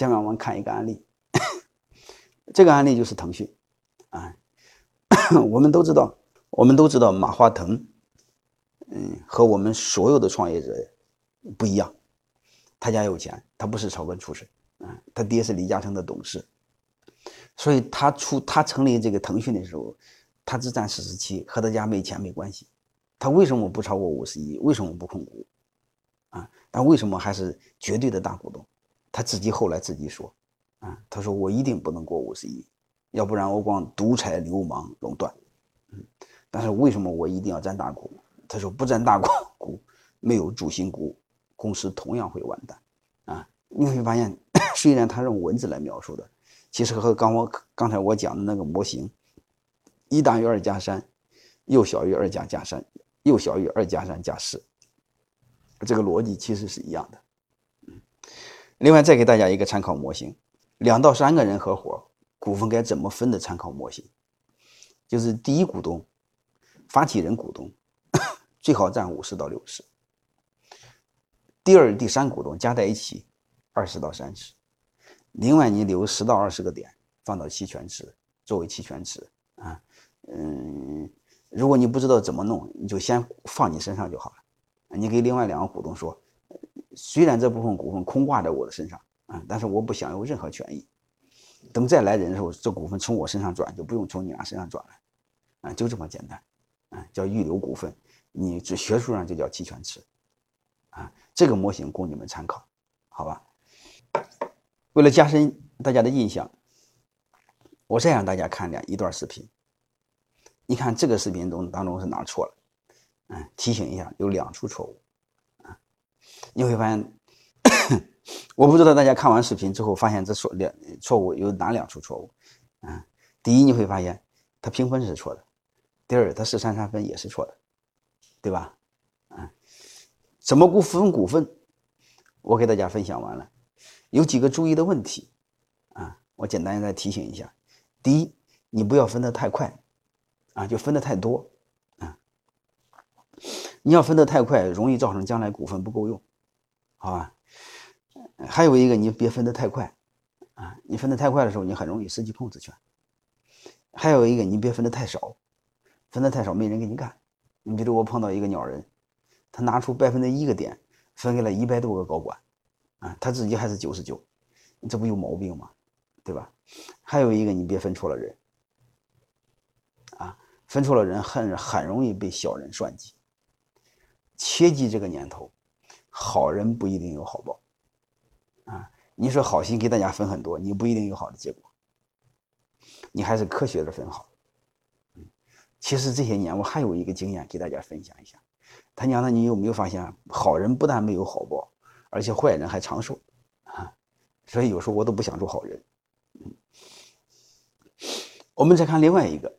下面我们看一个案例，这个案例就是腾讯啊。我们都知道，我们都知道马化腾，嗯，和我们所有的创业者不一样，他家有钱，他不是草根出身，啊，他爹是李嘉诚的董事，所以他出他成立这个腾讯的时候，他只占四十七，和他家没钱没关系。他为什么不超过五十亿？为什么不控股？啊，但为什么还是绝对的大股东？他自己后来自己说，啊，他说我一定不能过五十亿。要不然我光独裁、流氓、垄断，嗯，但是为什么我一定要占大股？他说不占大股，股没有主心骨，公司同样会完蛋，啊，你会发现，虽然他用文字来描述的，其实和刚我刚才我讲的那个模型，一大于二加三，又小于二加加三，又小于二加三加四，这个逻辑其实是一样的，另外再给大家一个参考模型，两到三个人合伙。股份该怎么分的参考模型，就是第一股东、发起人股东 最好占五十到六十，第二、第三股东加在一起二十到三十，另外你留十到二十个点放到期权池作为期权池啊，嗯，如果你不知道怎么弄，你就先放你身上就好了。你给另外两个股东说，虽然这部分股份空挂在我的身上啊，但是我不享有任何权益。等再来人的时候，这股份从我身上转，就不用从你俩身上转了，啊，就这么简单，啊，叫预留股份，你这学术上就叫期权池，啊，这个模型供你们参考，好吧？为了加深大家的印象，我再让大家看两一段视频，你看这个视频中当中是哪错了？嗯，提醒一下，有两处错误，你会发现。我不知道大家看完视频之后发现这错两错误有哪两处错误？啊，第一你会发现它评分是错的，第二它四三三分也是错的，对吧？啊，怎么估分股份？我给大家分享完了，有几个注意的问题啊，我简单再提醒一下：第一，你不要分得太快，啊，就分得太多，啊，你要分得太快，容易造成将来股份不够用，好吧？还有一个，你别分得太快，啊，你分得太快的时候，你很容易失去控制权。还有一个，你别分得太少，分得太少没人给你干。你比如我碰到一个鸟人，他拿出百分之一个点，分给了一百多个高管，啊，他自己还是九十九，这不有毛病吗？对吧？还有一个，你别分错了人，啊，分错了人很很容易被小人算计。切记这个年头，好人不一定有好报。啊，你说好心给大家分很多，你不一定有好的结果。你还是科学的分好。其实这些年我还有一个经验给大家分享一下。他娘的，你有没有发现，好人不但没有好报，而且坏人还长寿啊？所以有时候我都不想做好人。我们再看另外一个，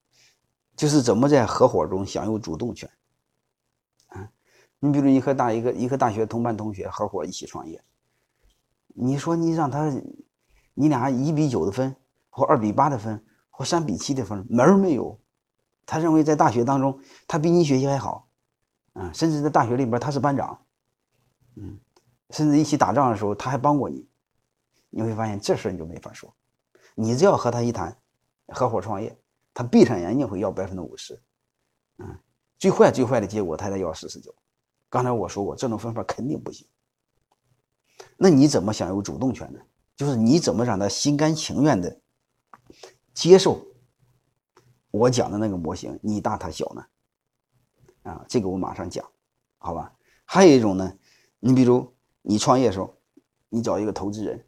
就是怎么在合伙中享有主动权。你比如你和大一个一个大学同班同学合伙一起创业。你说你让他，你俩一比九的分，或二比八的分，或三比七的分，门儿没有。他认为在大学当中，他比你学习还好，啊，甚至在大学里边他是班长，嗯，甚至一起打仗的时候他还帮过你。你会发现这事你就没法说。你只要和他一谈，合伙创业，他闭上眼睛会要百分之五十，嗯，最坏最坏的结果他得要四十九。刚才我说过，这种方法肯定不行。那你怎么享有主动权呢？就是你怎么让他心甘情愿的接受我讲的那个模型，你大他小呢？啊，这个我马上讲，好吧？还有一种呢，你比如你创业的时候，你找一个投资人，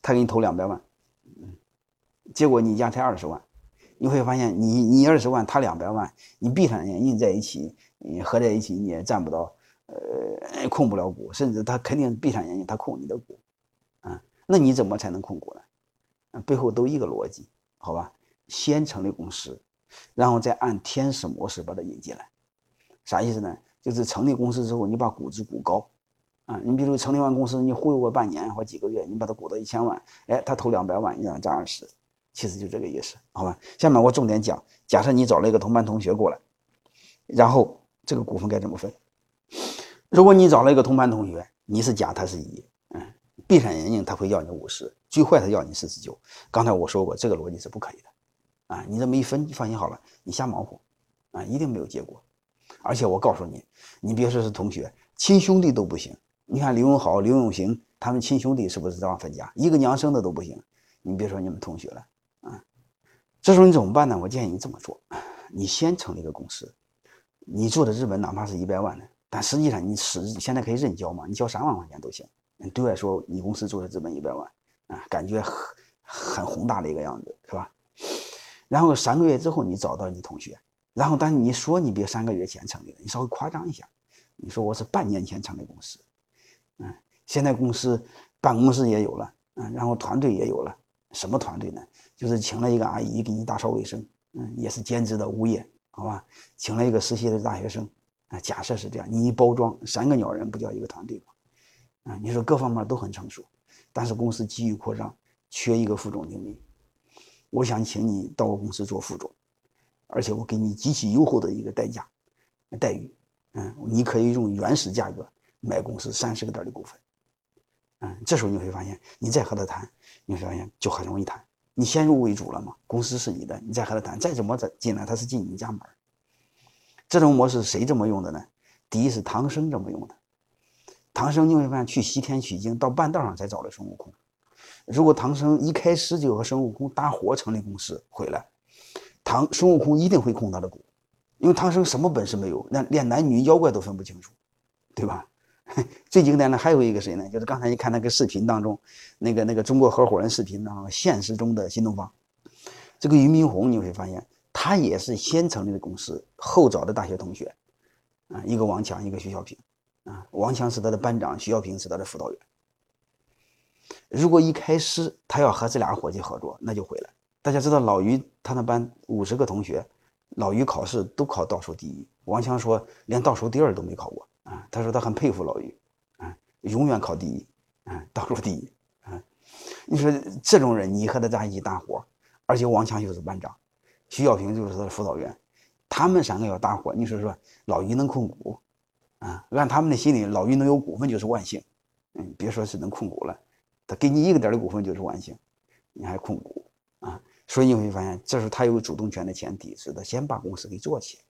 他给你投两百万，结果你家才二十万，你会发现你你二十万，他两百万，你闭上眼睛在一起，你合在一起你也占不到。呃，控不了股，甚至他肯定闭上眼睛，他控你的股，啊，那你怎么才能控股呢？背后都一个逻辑，好吧？先成立公司，然后再按天使模式把它引进来，啥意思呢？就是成立公司之后，你把股值股高，啊，你比如成立完公司，你忽悠个半年或几个月，你把它股到一千万，哎，他投两百万，你让他占二十，其实就这个意思，好吧？下面我重点讲，假设你找了一个同班同学过来，然后这个股份该怎么分？如果你找了一个同班同学，你是甲，他是乙，嗯，闭上眼睛他会要你五十，最坏他要你四十九。刚才我说过，这个逻辑是不可以的啊！你这么一分，你放心好了，你瞎忙活啊，一定没有结果。而且我告诉你，你别说是同学，亲兄弟都不行。你看刘永好、刘永行他们亲兄弟是不是这样分家？一个娘生的都不行，你别说你们同学了啊！这时候你怎么办呢？我建议你这么做：你先成立一个公司，你做的日本哪怕是一百万的，但实际上你实现在可以认交嘛？你交三万块钱都行。对外说你公司注册资本一百万，啊，感觉很很宏大的一个样子，是吧？然后三个月之后你找到你同学，然后但是你说你别三个月前成立的，你稍微夸张一下，你说我是半年前成立公司，嗯，现在公司办公室也有了，嗯，然后团队也有了，什么团队呢？就是请了一个阿姨给你打扫卫生，嗯，也是兼职的物业，好吧？请了一个实习的大学生，啊，假设是这样，你一包装，三个鸟人不叫一个团队吗？啊，你说各方面都很成熟，但是公司急于扩张，缺一个副总经理。我想请你到我公司做副总，而且我给你极其优厚的一个代价、待遇。嗯，你可以用原始价格买公司三十个点的股份。嗯，这时候你会发现，你再和他谈，你会发现就很容易谈。你先入为主了嘛，公司是你的，你再和他谈，再怎么再进来，他是进你家门。这种模式谁这么用的呢？第一是唐僧这么用的。唐僧你会发现去西天取经，到半道上才找了孙悟空。如果唐僧一开始就和孙悟空搭伙成立公司回来，唐孙悟空一定会控他的股，因为唐僧什么本事没有，那连男女妖怪都分不清楚，对吧？最经典的还有一个谁呢？就是刚才你看那个视频当中，那个那个中国合伙人视频当中，现实中的新东方，这个俞敏洪你会发现，他也是先成立的公司，后找的大学同学，啊，一个王强，一个徐小平。啊，王强是他的班长，徐小平是他的辅导员。如果一开始他要和这俩伙计合作，那就毁了。大家知道老于他那班五十个同学，老于考试都考倒数第一，王强说连倒数第二都没考过啊。他说他很佩服老于，啊，永远考第一，啊，倒数第一，啊。你说这种人，你和他在一起搭伙，而且王强又是班长，徐小平就是他的辅导员，他们三个要搭伙，你说说老于能控股？啊，按他们的心理，老于能有股份就是万幸，嗯，别说是能控股了，他给你一个点的股份就是万幸，你还控股啊？所以你会发现，这是他有主动权的前提，是他先把公司给做起来。